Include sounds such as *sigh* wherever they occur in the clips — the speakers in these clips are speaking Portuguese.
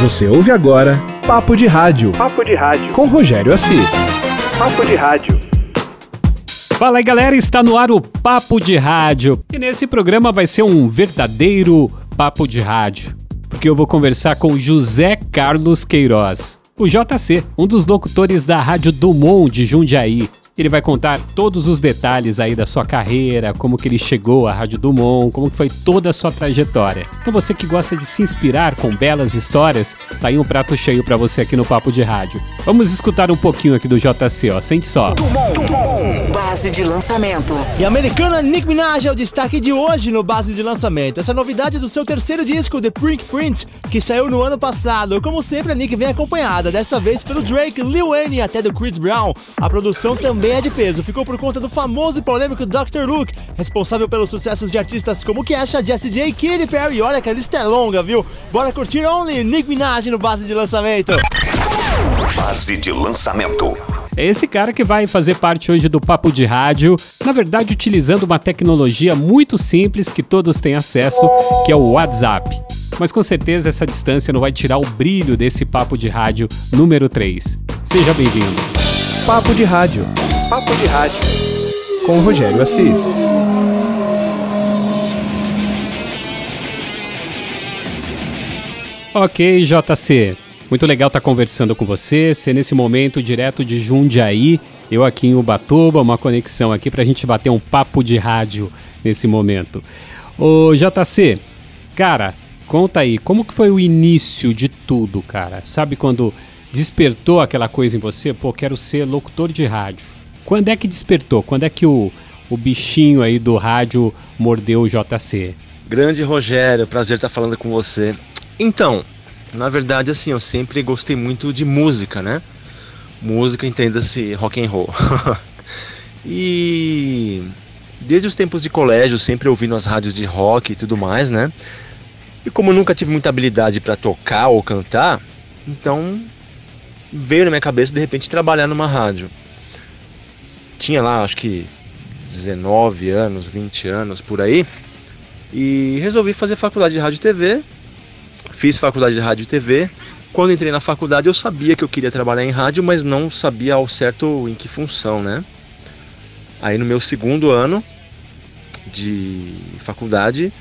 Você ouve agora Papo de Rádio. Papo de Rádio. Com Rogério Assis. Papo de Rádio. Fala aí galera, está no ar o Papo de Rádio. E nesse programa vai ser um verdadeiro papo de rádio. Porque eu vou conversar com José Carlos Queiroz, o JC, um dos locutores da Rádio Dumont de Jundiaí. Ele vai contar todos os detalhes aí da sua carreira, como que ele chegou à Rádio Dumont, como que foi toda a sua trajetória. Então você que gosta de se inspirar com belas histórias, tá aí um prato cheio para você aqui no Papo de Rádio. Vamos escutar um pouquinho aqui do JC, ó. Sente só. Dumont, Dumont. Base de lançamento. E a americana Nick Minaj é o destaque de hoje no Base de Lançamento. Essa novidade do seu terceiro disco, The Prink Print, que saiu no ano passado. Como sempre, a Nick vem acompanhada, dessa vez pelo Drake, Lil Wayne e até do Chris Brown. A produção também é de peso, ficou por conta do famoso e polêmico Dr. Luke, responsável pelos sucessos de artistas como Kesha, Jessie J, Katy Perry. Olha que a lista é longa, viu? Bora curtir Only Nick Minaj no Base de Lançamento. Base de lançamento. É esse cara que vai fazer parte hoje do Papo de Rádio, na verdade utilizando uma tecnologia muito simples que todos têm acesso, que é o WhatsApp. Mas com certeza essa distância não vai tirar o brilho desse Papo de Rádio número 3. Seja bem-vindo. Papo de Rádio. Papo de Rádio. Com Rogério Assis. Ok, JC. Muito legal estar conversando com você, ser nesse momento direto de Jundiaí, eu aqui em Ubatuba, uma conexão aqui para a gente bater um papo de rádio nesse momento. Ô JC, cara, conta aí, como que foi o início de tudo, cara? Sabe quando despertou aquela coisa em você? Pô, quero ser locutor de rádio. Quando é que despertou? Quando é que o, o bichinho aí do rádio mordeu o JC? Grande Rogério, prazer estar falando com você. Então, na verdade, assim, eu sempre gostei muito de música, né? Música, entenda-se, rock and roll. *laughs* e desde os tempos de colégio, sempre ouvindo as rádios de rock e tudo mais, né? E como eu nunca tive muita habilidade para tocar ou cantar, então veio na minha cabeça de repente trabalhar numa rádio. Tinha lá, acho que 19 anos, 20 anos por aí, e resolvi fazer faculdade de rádio e TV Fiz faculdade de rádio e TV. Quando entrei na faculdade, eu sabia que eu queria trabalhar em rádio, mas não sabia ao certo em que função, né? Aí no meu segundo ano de faculdade,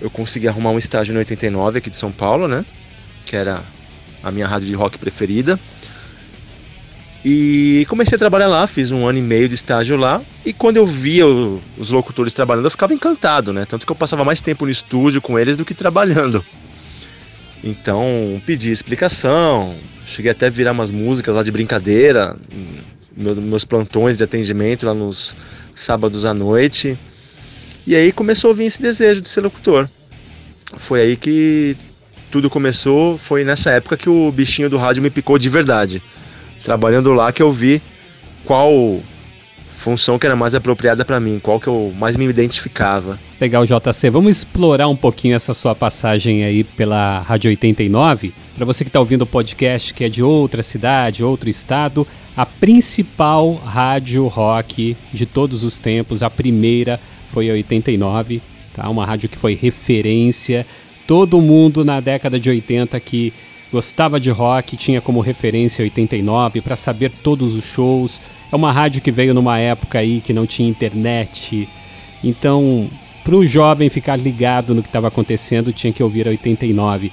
eu consegui arrumar um estágio no 89 aqui de São Paulo, né? Que era a minha rádio de rock preferida. E comecei a trabalhar lá, fiz um ano e meio de estágio lá. E quando eu via os locutores trabalhando, eu ficava encantado, né? Tanto que eu passava mais tempo no estúdio com eles do que trabalhando. Então pedi explicação, cheguei até a virar umas músicas lá de brincadeira, meus plantões de atendimento lá nos sábados à noite. E aí começou a vir esse desejo de ser locutor. Foi aí que tudo começou, foi nessa época que o bichinho do rádio me picou de verdade. Trabalhando lá que eu vi qual função que era mais apropriada para mim, qual que eu mais me identificava. Legal, JC. Vamos explorar um pouquinho essa sua passagem aí pela Rádio 89. Para você que está ouvindo o podcast, que é de outra cidade, outro estado, a principal rádio rock de todos os tempos, a primeira foi a 89, tá? Uma rádio que foi referência. Todo mundo na década de 80 que gostava de rock tinha como referência 89 para saber todos os shows. É uma rádio que veio numa época aí que não tinha internet. Então, para o jovem ficar ligado no que estava acontecendo, tinha que ouvir a 89.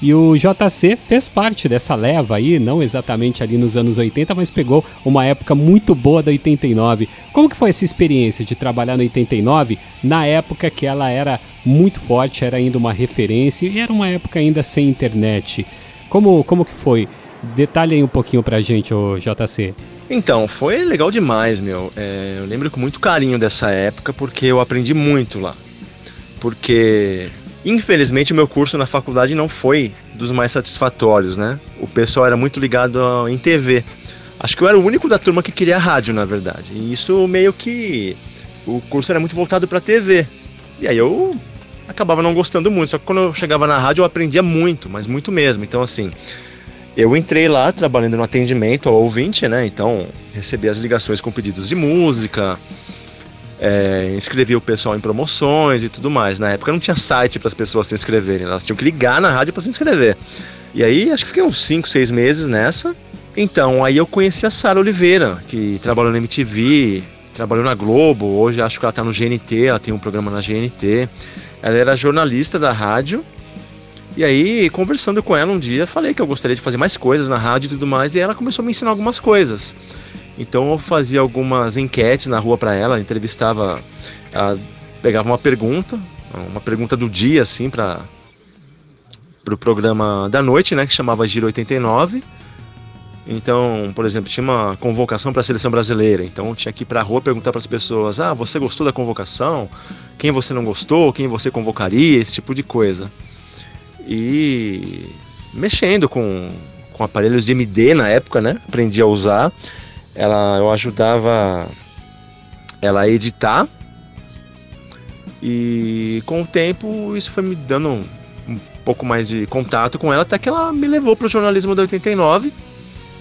E o JC fez parte dessa leva aí, não exatamente ali nos anos 80, mas pegou uma época muito boa da 89. Como que foi essa experiência de trabalhar no 89, na época que ela era muito forte, era ainda uma referência e era uma época ainda sem internet? Como, como que foi? Detalhe aí um pouquinho pra gente, o JC. Então, foi legal demais, meu. É, eu lembro com muito carinho dessa época porque eu aprendi muito lá. Porque, infelizmente, o meu curso na faculdade não foi dos mais satisfatórios, né? O pessoal era muito ligado em TV. Acho que eu era o único da turma que queria rádio, na verdade. E isso meio que. O curso era muito voltado para TV. E aí eu acabava não gostando muito. Só que quando eu chegava na rádio eu aprendia muito, mas muito mesmo. Então, assim eu entrei lá trabalhando no atendimento ao ouvinte, né? Então recebi as ligações com pedidos de música, é, inscrevi o pessoal em promoções e tudo mais. Na época não tinha site para as pessoas se inscreverem, elas tinham que ligar na rádio para se inscrever. E aí, acho que fiquei uns 5, 6 meses nessa. Então, aí eu conheci a Sara Oliveira, que trabalhou na MTV, trabalhou na Globo, hoje acho que ela tá no GNT, ela tem um programa na GNT. Ela era jornalista da rádio. E aí, conversando com ela um dia, falei que eu gostaria de fazer mais coisas na rádio e tudo mais, e ela começou a me ensinar algumas coisas. Então eu fazia algumas enquetes na rua para ela, entrevistava, ela pegava uma pergunta, uma pergunta do dia assim para o pro programa da noite, né, que chamava Giro 89 então, por exemplo, tinha uma convocação para a seleção brasileira. Então, tinha que ir para a rua perguntar para as pessoas: ah, você gostou da convocação? Quem você não gostou? Quem você convocaria? Esse tipo de coisa. E mexendo com, com aparelhos de MD na época, né? Aprendi a usar. Ela, eu ajudava ela a editar. E com o tempo, isso foi me dando um, pouco mais de contato com ela, até que ela me levou para o jornalismo da 89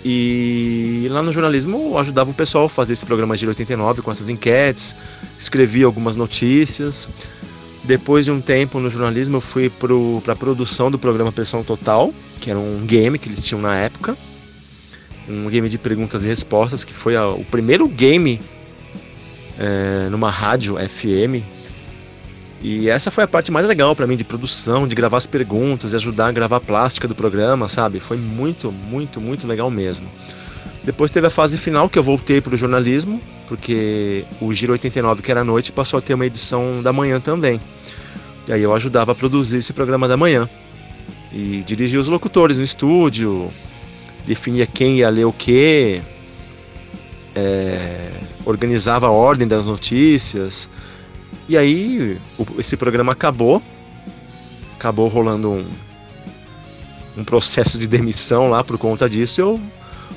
e lá no jornalismo eu ajudava o pessoal a fazer esse programa de 89 com essas enquetes, escrevia algumas notícias. Depois de um tempo no jornalismo eu fui para a produção do programa Pressão Total, que era um game que eles tinham na época. Um game de perguntas e respostas, que foi a, o primeiro game é, numa rádio FM e essa foi a parte mais legal para mim de produção, de gravar as perguntas, de ajudar a gravar a plástica do programa, sabe? Foi muito, muito, muito legal mesmo. Depois teve a fase final que eu voltei para o jornalismo, porque o Giro 89, que era à noite, passou a ter uma edição da manhã também. E aí eu ajudava a produzir esse programa da manhã. E dirigia os locutores no estúdio, definia quem ia ler o quê, é, organizava a ordem das notícias e aí o, esse programa acabou, acabou rolando um, um processo de demissão lá por conta disso. Eu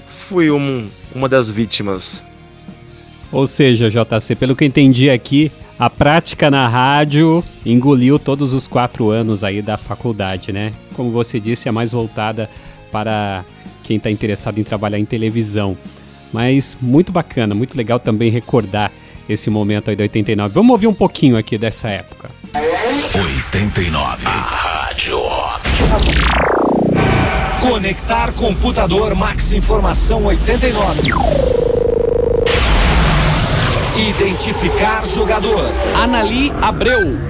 fui um, uma das vítimas. Ou seja, JC, pelo que entendi aqui, a prática na rádio engoliu todos os quatro anos aí da faculdade, né? Como você disse, é mais voltada para quem está interessado em trabalhar em televisão. Mas muito bacana, muito legal também recordar esse momento aí da 89. Vamos ouvir um pouquinho aqui dessa época. 89. A Rádio Rock. Conectar computador Max Informação 89. Identificar jogador. Anali Abreu.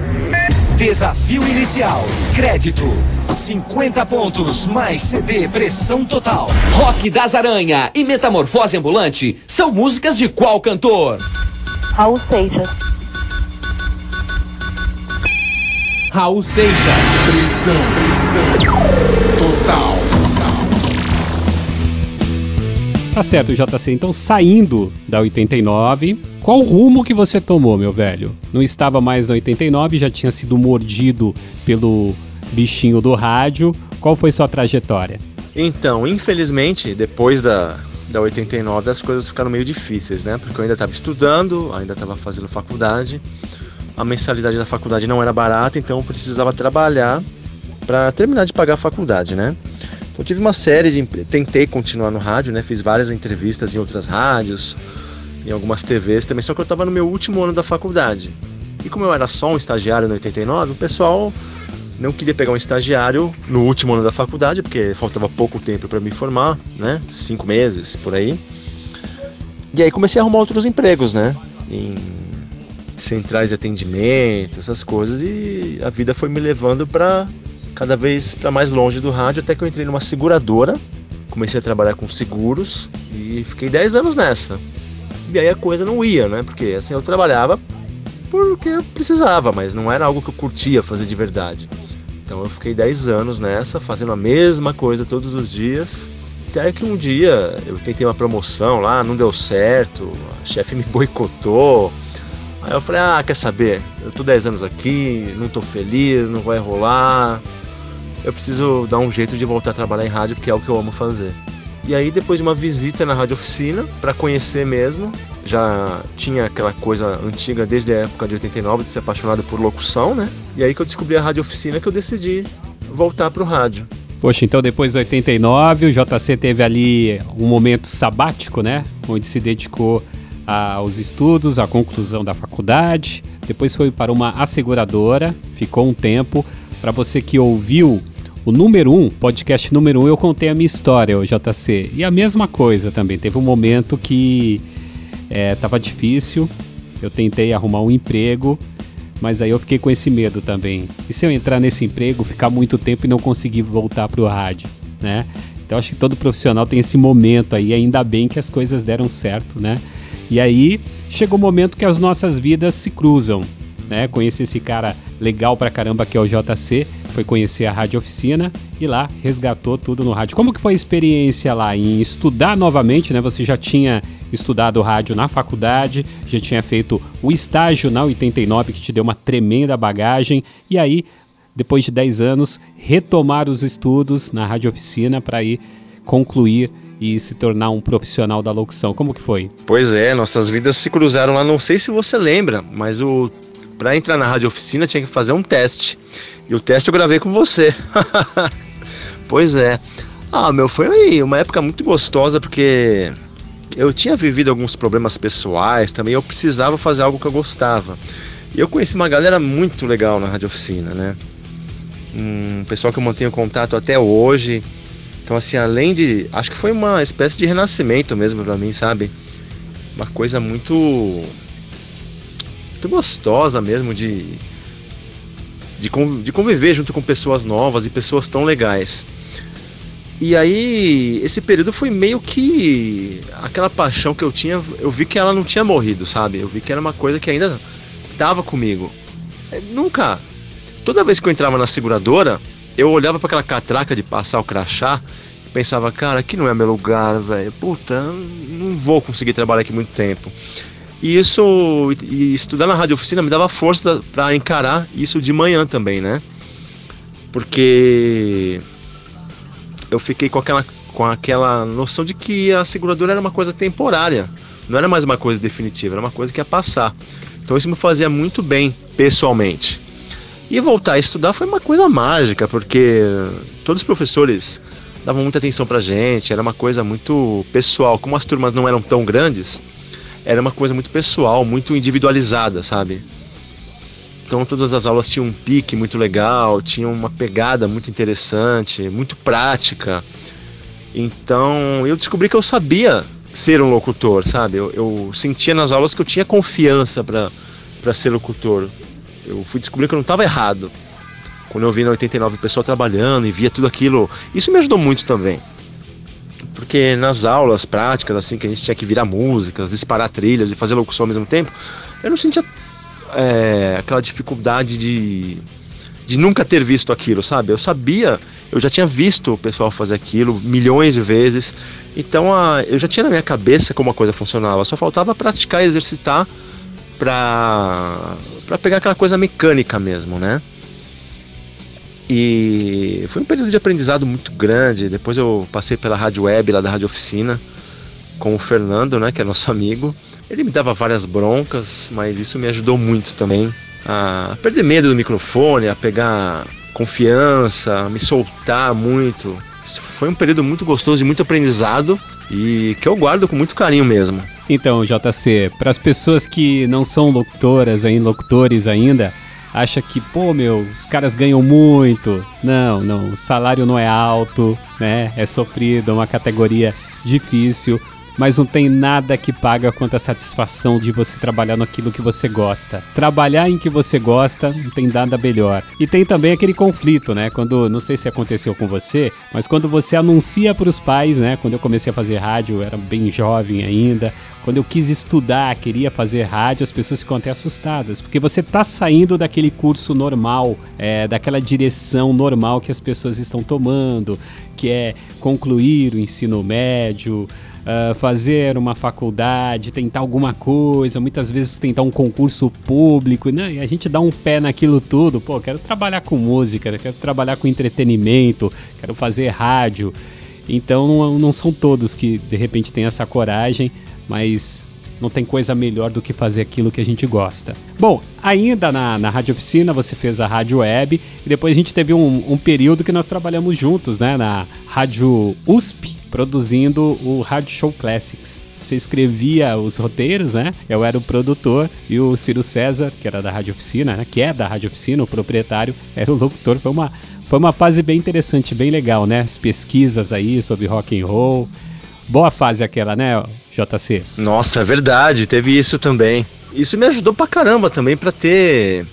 Desafio inicial. Crédito. 50 pontos mais CD Pressão Total. Rock das Aranha e Metamorfose Ambulante são músicas de qual cantor? Raul Seixas. Raul Seixas. Pressão, pressão. Tá certo, JC. Então, saindo da 89, qual o rumo que você tomou, meu velho? Não estava mais na 89, já tinha sido mordido pelo bichinho do rádio. Qual foi sua trajetória? Então, infelizmente, depois da, da 89 as coisas ficaram meio difíceis, né? Porque eu ainda estava estudando, ainda estava fazendo faculdade, a mensalidade da faculdade não era barata, então eu precisava trabalhar para terminar de pagar a faculdade, né? Então tive uma série de. Tentei continuar no rádio, né? Fiz várias entrevistas em outras rádios, em algumas TVs também, só que eu estava no meu último ano da faculdade. E como eu era só um estagiário no 89, o pessoal não queria pegar um estagiário no último ano da faculdade, porque faltava pouco tempo para me formar, né? Cinco meses por aí. E aí comecei a arrumar outros empregos, né? Em centrais de atendimento, essas coisas, e a vida foi me levando para cada vez para mais longe do rádio, até que eu entrei numa seguradora, comecei a trabalhar com seguros e fiquei 10 anos nessa. E aí a coisa não ia, né? Porque assim eu trabalhava porque eu precisava, mas não era algo que eu curtia fazer de verdade. Então eu fiquei 10 anos nessa, fazendo a mesma coisa todos os dias. Até que um dia eu tentei uma promoção lá, não deu certo, a chefe me *laughs* boicotou. Aí eu falei, ah, quer saber? Eu tô 10 anos aqui, não tô feliz, não vai rolar. Eu preciso dar um jeito de voltar a trabalhar em rádio, porque é o que eu amo fazer. E aí, depois de uma visita na rádio oficina, para conhecer mesmo, já tinha aquela coisa antiga desde a época de 89 de ser apaixonado por locução, né? E aí que eu descobri a rádio oficina que eu decidi voltar pro rádio. Poxa, então depois de 89, o JC teve ali um momento sabático, né? Onde se dedicou aos estudos, à conclusão da faculdade. Depois foi para uma asseguradora, ficou um tempo. Para você que ouviu o número 1, um, podcast número 1, um, eu contei a minha história, o JC. E a mesma coisa também. Teve um momento que é, tava difícil, eu tentei arrumar um emprego, mas aí eu fiquei com esse medo também. E se eu entrar nesse emprego, ficar muito tempo e não conseguir voltar pro rádio, né? Então acho que todo profissional tem esse momento aí, ainda bem que as coisas deram certo, né? E aí chegou o momento que as nossas vidas se cruzam, né? Conheci esse cara legal pra caramba que é o JC, foi conhecer a Rádio Oficina e lá resgatou tudo no rádio. Como que foi a experiência lá em estudar novamente, né? Você já tinha estudado rádio na faculdade, já tinha feito o estágio na 89 que te deu uma tremenda bagagem e aí depois de 10 anos, retomar os estudos na Rádio Oficina para ir concluir e se tornar um profissional da locução. Como que foi? Pois é, nossas vidas se cruzaram lá. Não sei se você lembra, mas o para entrar na rádio oficina tinha que fazer um teste. E o teste eu gravei com você. *laughs* pois é. Ah, meu, foi uma época muito gostosa porque eu tinha vivido alguns problemas pessoais também, eu precisava fazer algo que eu gostava. E eu conheci uma galera muito legal na rádio oficina, né? Um pessoal que eu mantenho contato até hoje. Então, assim, além de. Acho que foi uma espécie de renascimento mesmo para mim, sabe? Uma coisa muito muito gostosa mesmo de, de, de conviver junto com pessoas novas e pessoas tão legais. E aí, esse período foi meio que aquela paixão que eu tinha, eu vi que ela não tinha morrido, sabe? Eu vi que era uma coisa que ainda estava comigo. É, nunca. Toda vez que eu entrava na seguradora, eu olhava para aquela catraca de passar o crachá e pensava, cara, aqui não é meu lugar, velho. Puta, não vou conseguir trabalhar aqui muito tempo. E isso, e estudar na rádio oficina me dava força para encarar isso de manhã também, né? Porque eu fiquei com aquela, com aquela noção de que a seguradora era uma coisa temporária, não era mais uma coisa definitiva, era uma coisa que ia passar. Então isso me fazia muito bem pessoalmente. E voltar a estudar foi uma coisa mágica, porque todos os professores davam muita atenção pra gente, era uma coisa muito pessoal. Como as turmas não eram tão grandes, era uma coisa muito pessoal, muito individualizada, sabe? Então todas as aulas tinham um pique muito legal, tinham uma pegada muito interessante, muito prática. Então eu descobri que eu sabia ser um locutor, sabe? Eu, eu sentia nas aulas que eu tinha confiança para ser locutor. Eu fui descobrir que eu não estava errado. Quando eu vi na 89 o pessoal trabalhando e via tudo aquilo, isso me ajudou muito também porque nas aulas práticas, assim, que a gente tinha que virar músicas, disparar trilhas e fazer locução ao mesmo tempo, eu não sentia é, aquela dificuldade de, de nunca ter visto aquilo, sabe? Eu sabia, eu já tinha visto o pessoal fazer aquilo milhões de vezes, então a, eu já tinha na minha cabeça como a coisa funcionava, só faltava praticar e exercitar pra pegar aquela coisa mecânica mesmo, né? E foi um período de aprendizado muito grande. Depois eu passei pela rádio web lá da Rádio Oficina com o Fernando, né, que é nosso amigo. Ele me dava várias broncas, mas isso me ajudou muito também a perder medo do microfone, a pegar confiança, a me soltar muito. Isso foi um período muito gostoso e muito aprendizado e que eu guardo com muito carinho mesmo. Então, JC, para as pessoas que não são locutoras, ainda locutores ainda, acha que, pô, meu, os caras ganham muito. Não, não, o salário não é alto, né? É sofrido, é uma categoria difícil mas não tem nada que paga quanto a satisfação de você trabalhar naquilo que você gosta. Trabalhar em que você gosta não tem nada melhor. E tem também aquele conflito, né? Quando, não sei se aconteceu com você, mas quando você anuncia para os pais, né? Quando eu comecei a fazer rádio, eu era bem jovem ainda. Quando eu quis estudar, queria fazer rádio, as pessoas ficam até assustadas, porque você está saindo daquele curso normal, é, daquela direção normal que as pessoas estão tomando, que é concluir o ensino médio, uh, fazer uma faculdade, tentar alguma coisa, muitas vezes tentar um concurso público, né? E a gente dá um pé naquilo tudo. Pô, quero trabalhar com música, quero trabalhar com entretenimento, quero fazer rádio. Então não, não são todos que de repente têm essa coragem, mas não tem coisa melhor do que fazer aquilo que a gente gosta. Bom, ainda na, na Rádio Oficina você fez a Rádio Web e depois a gente teve um, um período que nós trabalhamos juntos, né? Na Rádio USP, produzindo o Rádio Show Classics. Você escrevia os roteiros, né? Eu era o produtor e o Ciro César, que era da Rádio Oficina, né? Que é da Rádio Oficina, o proprietário, *laughs* era o locutor. Foi uma Foi uma fase bem interessante, bem legal, né? As pesquisas aí sobre rock and roll. Boa fase aquela, né, JC? Nossa, é verdade, teve isso também. Isso me ajudou pra caramba também pra ter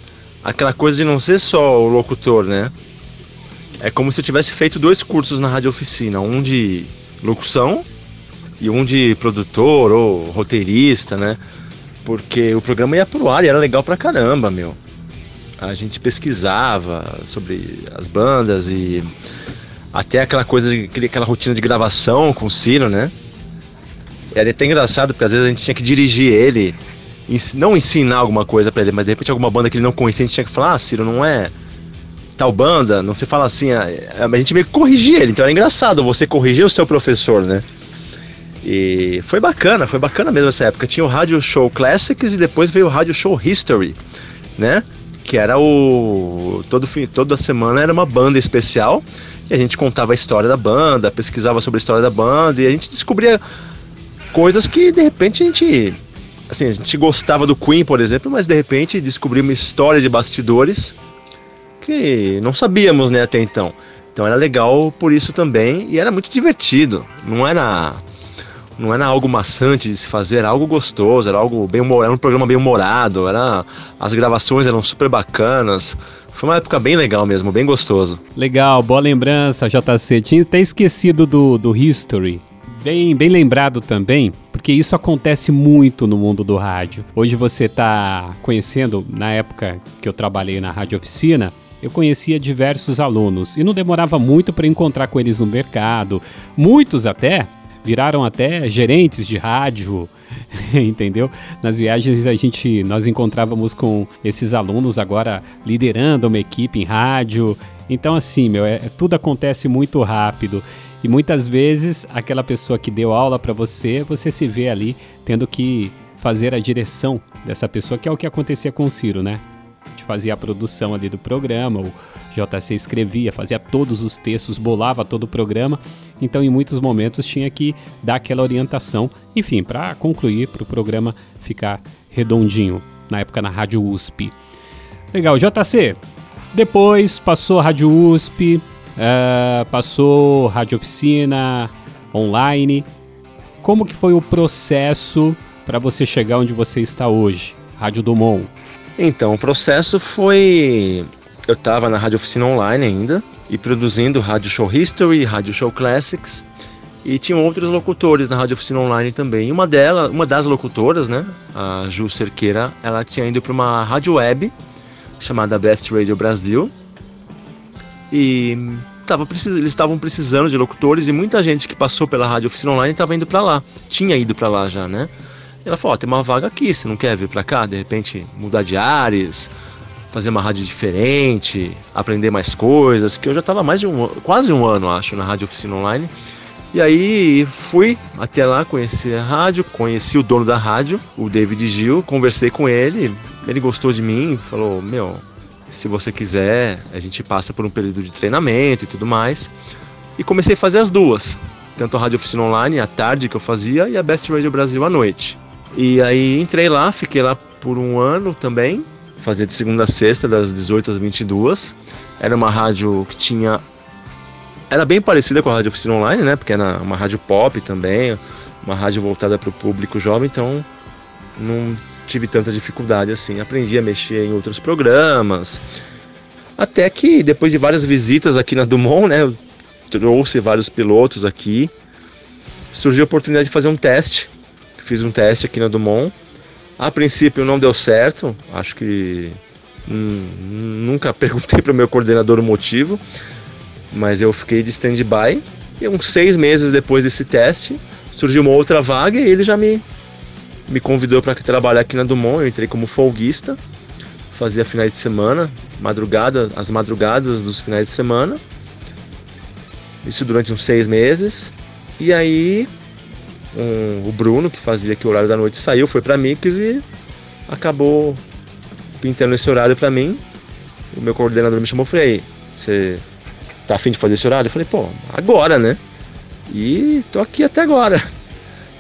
aquela coisa de não ser só o locutor, né? É como se eu tivesse feito dois cursos na rádio oficina, um de locução e um de produtor ou roteirista, né? Porque o programa ia pro ar e era legal pra caramba, meu. A gente pesquisava sobre as bandas e até aquela coisa, aquela rotina de gravação com o Ciro, né? Era até engraçado, porque às vezes a gente tinha que dirigir ele, não ensinar alguma coisa para ele, mas de repente alguma banda que ele não conhecia, a gente tinha que falar, ah, Ciro, não é tal banda, não se fala assim, a, a gente meio que corrigia ele, então era engraçado você corrigir o seu professor, né? E foi bacana, foi bacana mesmo essa época. Tinha o Rádio Show Classics e depois veio o Rádio Show History, né? Que era o. Todo fim, toda semana era uma banda especial e a gente contava a história da banda, pesquisava sobre a história da banda e a gente descobria coisas que de repente a gente. Assim, a gente gostava do Queen, por exemplo, mas de repente descobrimos histórias de bastidores que não sabíamos, né, até então. Então era legal por isso também e era muito divertido. Não era não era algo maçante de se fazer, era algo gostoso, era algo bem humorado, era um programa bem humorado, era as gravações eram super bacanas. Foi uma época bem legal mesmo, bem gostoso. Legal, boa lembrança, JC. Tinha até esquecido do, do History. Bem, bem lembrado também, porque isso acontece muito no mundo do rádio. Hoje você está conhecendo, na época que eu trabalhei na rádio oficina, eu conhecia diversos alunos e não demorava muito para encontrar com eles no mercado. Muitos até viraram até gerentes de rádio, *laughs* entendeu? Nas viagens a gente nós encontrávamos com esses alunos agora liderando uma equipe em rádio. Então assim, meu, é, tudo acontece muito rápido. E muitas vezes aquela pessoa que deu aula para você, você se vê ali tendo que fazer a direção dessa pessoa, que é o que acontecia com o Ciro, né? Fazia a produção ali do programa, o JC escrevia, fazia todos os textos, bolava todo o programa. Então, em muitos momentos, tinha que dar aquela orientação, enfim, para concluir, para o programa ficar redondinho. Na época, na Rádio USP. Legal, JC. Depois passou a Rádio USP, uh, passou Rádio Oficina, online. Como que foi o processo para você chegar onde você está hoje? Rádio Dumont. Então, o processo foi. Eu estava na Rádio Oficina Online ainda e produzindo Rádio Show History, Rádio Show Classics e tinham outros locutores na Rádio Oficina Online também. Uma delas, uma das locutoras, né, a Ju Cerqueira, ela tinha ido para uma rádio web chamada Best Radio Brasil e tava precis... eles estavam precisando de locutores e muita gente que passou pela Rádio Oficina Online estava indo para lá, tinha ido para lá já, né? Ela falou: oh, tem uma vaga aqui, você não quer vir para cá? De repente mudar de áreas, fazer uma rádio diferente, aprender mais coisas. Que eu já estava mais de um, quase um ano, acho, na rádio oficina online. E aí fui até lá, conheci a rádio, conheci o dono da rádio, o David Gil, conversei com ele, ele gostou de mim, falou: Meu, se você quiser, a gente passa por um período de treinamento e tudo mais. E comecei a fazer as duas, tanto a Rádio Oficina Online à tarde que eu fazia e a Best Radio Brasil à noite. E aí entrei lá, fiquei lá por um ano também, fazia de segunda a sexta, das 18 às 22. Era uma rádio que tinha. Era bem parecida com a Rádio Oficina Online, né? Porque era uma rádio pop também, uma rádio voltada para o público jovem, então não tive tanta dificuldade assim. Aprendi a mexer em outros programas. Até que depois de várias visitas aqui na Dumont, né? Eu trouxe vários pilotos aqui. Surgiu a oportunidade de fazer um teste fiz um teste aqui na Dumont. A princípio não deu certo, acho que hum, nunca *laughs* perguntei para o meu coordenador o motivo, mas eu fiquei de stand-by. E uns seis meses depois desse teste, surgiu uma outra vaga e ele já me, me convidou para trabalhar aqui na Dumont. Eu entrei como folguista, fazia finais de semana, madrugada, as madrugadas dos finais de semana. Isso durante uns seis meses. E aí um, o Bruno, que fazia aqui o horário da noite, saiu, foi para Mix e acabou pintando esse horário para mim. O meu coordenador me chamou e falei, você tá afim de fazer esse horário? Eu falei, pô, agora, né? E tô aqui até agora.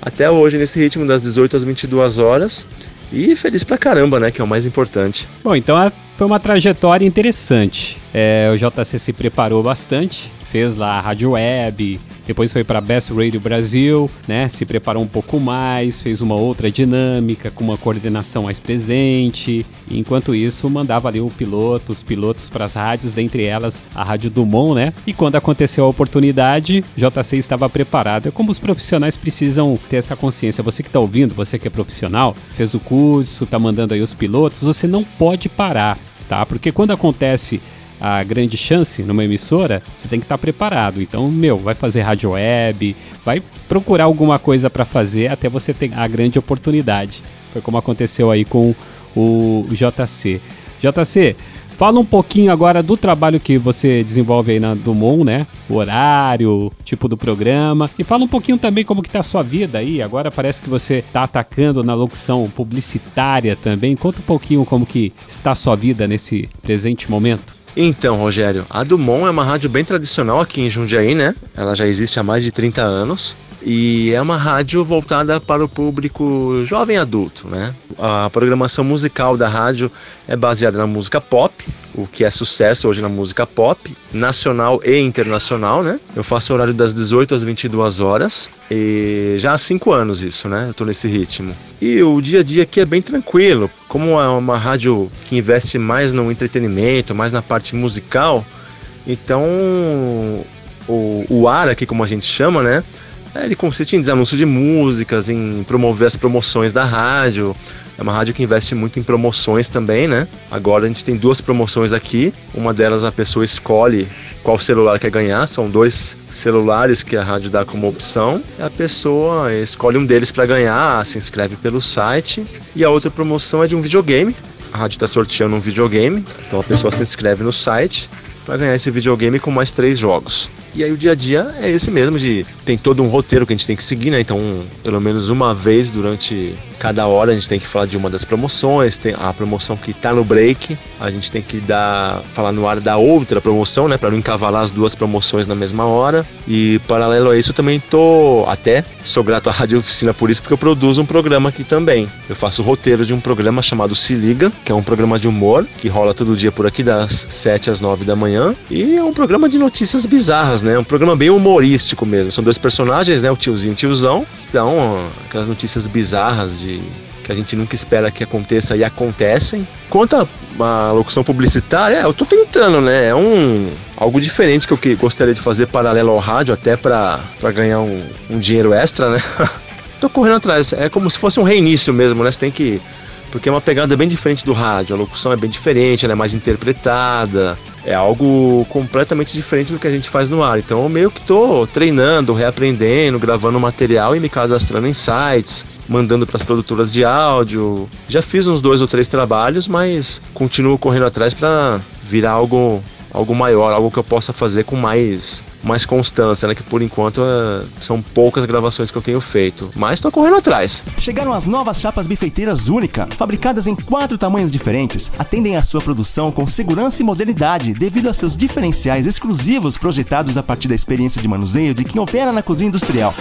Até hoje, nesse ritmo das 18 às 22 horas. E feliz pra caramba, né? Que é o mais importante. Bom, então a- foi uma trajetória interessante. É, o JC se preparou bastante, fez lá a rádio web, depois foi para Best Radio Brasil, né? Se preparou um pouco mais, fez uma outra dinâmica com uma coordenação mais presente. E enquanto isso, mandava ali o piloto, os pilotos para as rádios, dentre elas a Rádio Dumont, né? E quando aconteceu a oportunidade, JC estava preparado. É como os profissionais precisam ter essa consciência. Você que está ouvindo, você que é profissional, fez o curso, tá mandando aí os pilotos, você não pode parar, tá? Porque quando acontece a grande chance numa emissora, você tem que estar preparado. Então, meu, vai fazer rádio web, vai procurar alguma coisa para fazer até você ter a grande oportunidade. Foi como aconteceu aí com o JC. JC, fala um pouquinho agora do trabalho que você desenvolve aí na Dumont, né? O horário, tipo do programa. E fala um pouquinho também como que tá a sua vida aí. Agora parece que você tá atacando na locução publicitária também. Conta um pouquinho como que está a sua vida nesse presente momento. Então, Rogério, a Dumont é uma rádio bem tradicional aqui em Jundiaí, né? Ela já existe há mais de 30 anos e é uma rádio voltada para o público jovem adulto, né? A programação musical da rádio é baseada na música pop, o que é sucesso hoje na música pop, nacional e internacional, né? Eu faço horário das 18 às 22 horas e já há 5 anos isso, né? Eu tô nesse ritmo. E o dia a dia aqui é bem tranquilo, como é uma rádio que investe mais no entretenimento, mais na parte musical, então o, o ar aqui, como a gente chama, né? É, Ele consiste em anúncio de músicas, em promover as promoções da rádio. É uma rádio que investe muito em promoções também, né? Agora a gente tem duas promoções aqui. Uma delas a pessoa escolhe qual celular quer ganhar. São dois celulares que a rádio dá como opção. A pessoa escolhe um deles para ganhar, se inscreve pelo site. E a outra promoção é de um videogame. A rádio está sorteando um videogame. Então a pessoa se inscreve no site para ganhar esse videogame com mais três jogos. E aí o dia a dia é esse mesmo de tem todo um roteiro que a gente tem que seguir, né? Então, pelo menos uma vez durante cada hora a gente tem que falar de uma das promoções, tem a promoção que tá no break, a gente tem que dar falar no ar da outra promoção, né, para não encavalar as duas promoções na mesma hora. E paralelo a isso, eu também tô até sou grato à Rádio Oficina por isso, porque eu produzo um programa aqui também. Eu faço o roteiro de um programa chamado Se Liga, que é um programa de humor que rola todo dia por aqui das 7 às 9 da manhã, e é um programa de notícias bizarras, né? Um programa bem humorístico mesmo. São dois personagens, né, o tiozinho e o tiozão. Então, aquelas notícias bizarras de que a gente nunca espera que aconteça e acontecem. Quanto à à locução publicitária, é, eu tô tentando, né? É um algo diferente que eu que- gostaria de fazer paralelo ao rádio, até para ganhar um, um dinheiro extra, né? *laughs* tô correndo atrás. É como se fosse um reinício mesmo, né? Você tem que porque é uma pegada bem diferente do rádio. A locução é bem diferente, ela é mais interpretada. É algo completamente diferente do que a gente faz no ar. Então eu meio que tô treinando, reaprendendo, gravando material e me cadastrando em sites, mandando para as produtoras de áudio. Já fiz uns dois ou três trabalhos, mas continuo correndo atrás para virar algo algo maior, algo que eu possa fazer com mais mais constância, né? Que por enquanto é, são poucas gravações que eu tenho feito, mas tô correndo atrás. Chegaram as novas chapas bifeiteiras Única, fabricadas em quatro tamanhos diferentes, atendem à sua produção com segurança e modernidade devido a seus diferenciais exclusivos projetados a partir da experiência de manuseio de quem opera na cozinha industrial.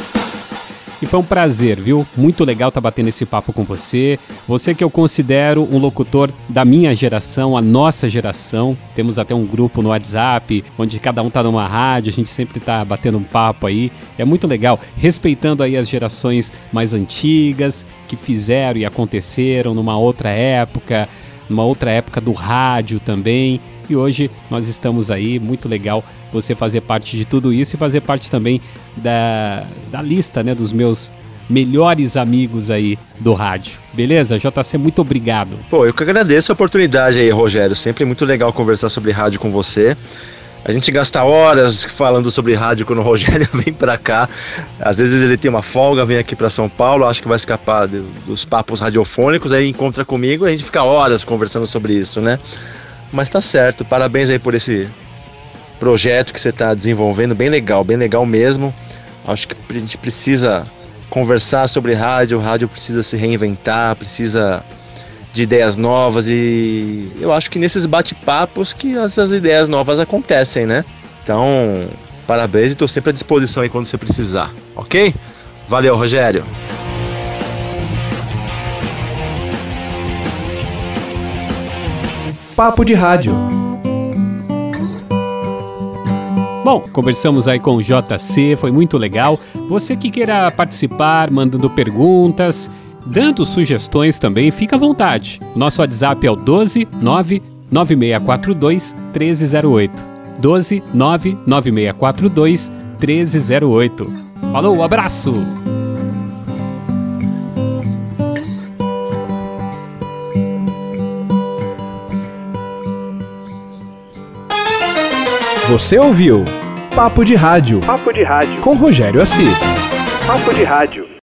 E foi um prazer, viu? Muito legal estar batendo esse papo com você. Você que eu considero um locutor da minha geração, a nossa geração. Temos até um grupo no WhatsApp, onde cada um tá numa rádio, a gente sempre tá batendo um papo aí. É muito legal, respeitando aí as gerações mais antigas, que fizeram e aconteceram numa outra época, numa outra época do rádio também. E hoje nós estamos aí, muito legal você fazer parte de tudo isso e fazer parte também da, da lista né, dos meus melhores amigos aí do rádio. Beleza? JC, muito obrigado. Pô, eu que agradeço a oportunidade aí, Rogério. Sempre muito legal conversar sobre rádio com você. A gente gasta horas falando sobre rádio quando o Rogério *laughs* vem pra cá. Às vezes ele tem uma folga, vem aqui pra São Paulo, acho que vai escapar dos papos radiofônicos, aí encontra comigo e a gente fica horas conversando sobre isso, né? Mas tá certo, parabéns aí por esse projeto que você está desenvolvendo, bem legal, bem legal mesmo. Acho que a gente precisa conversar sobre rádio, o rádio precisa se reinventar, precisa de ideias novas e eu acho que nesses bate-papos que essas ideias novas acontecem, né? Então, parabéns e estou sempre à disposição aí quando você precisar, ok? Valeu, Rogério. Papo de Rádio. Bom, conversamos aí com o JC, foi muito legal. Você que queira participar, mandando perguntas, dando sugestões também, fica à vontade. Nosso WhatsApp é o 12 9 9642 1308. 12 9 9642 1308. Falou, abraço! Você ouviu Papo de Rádio Papo de Rádio. com Rogério Assis. Papo de Rádio.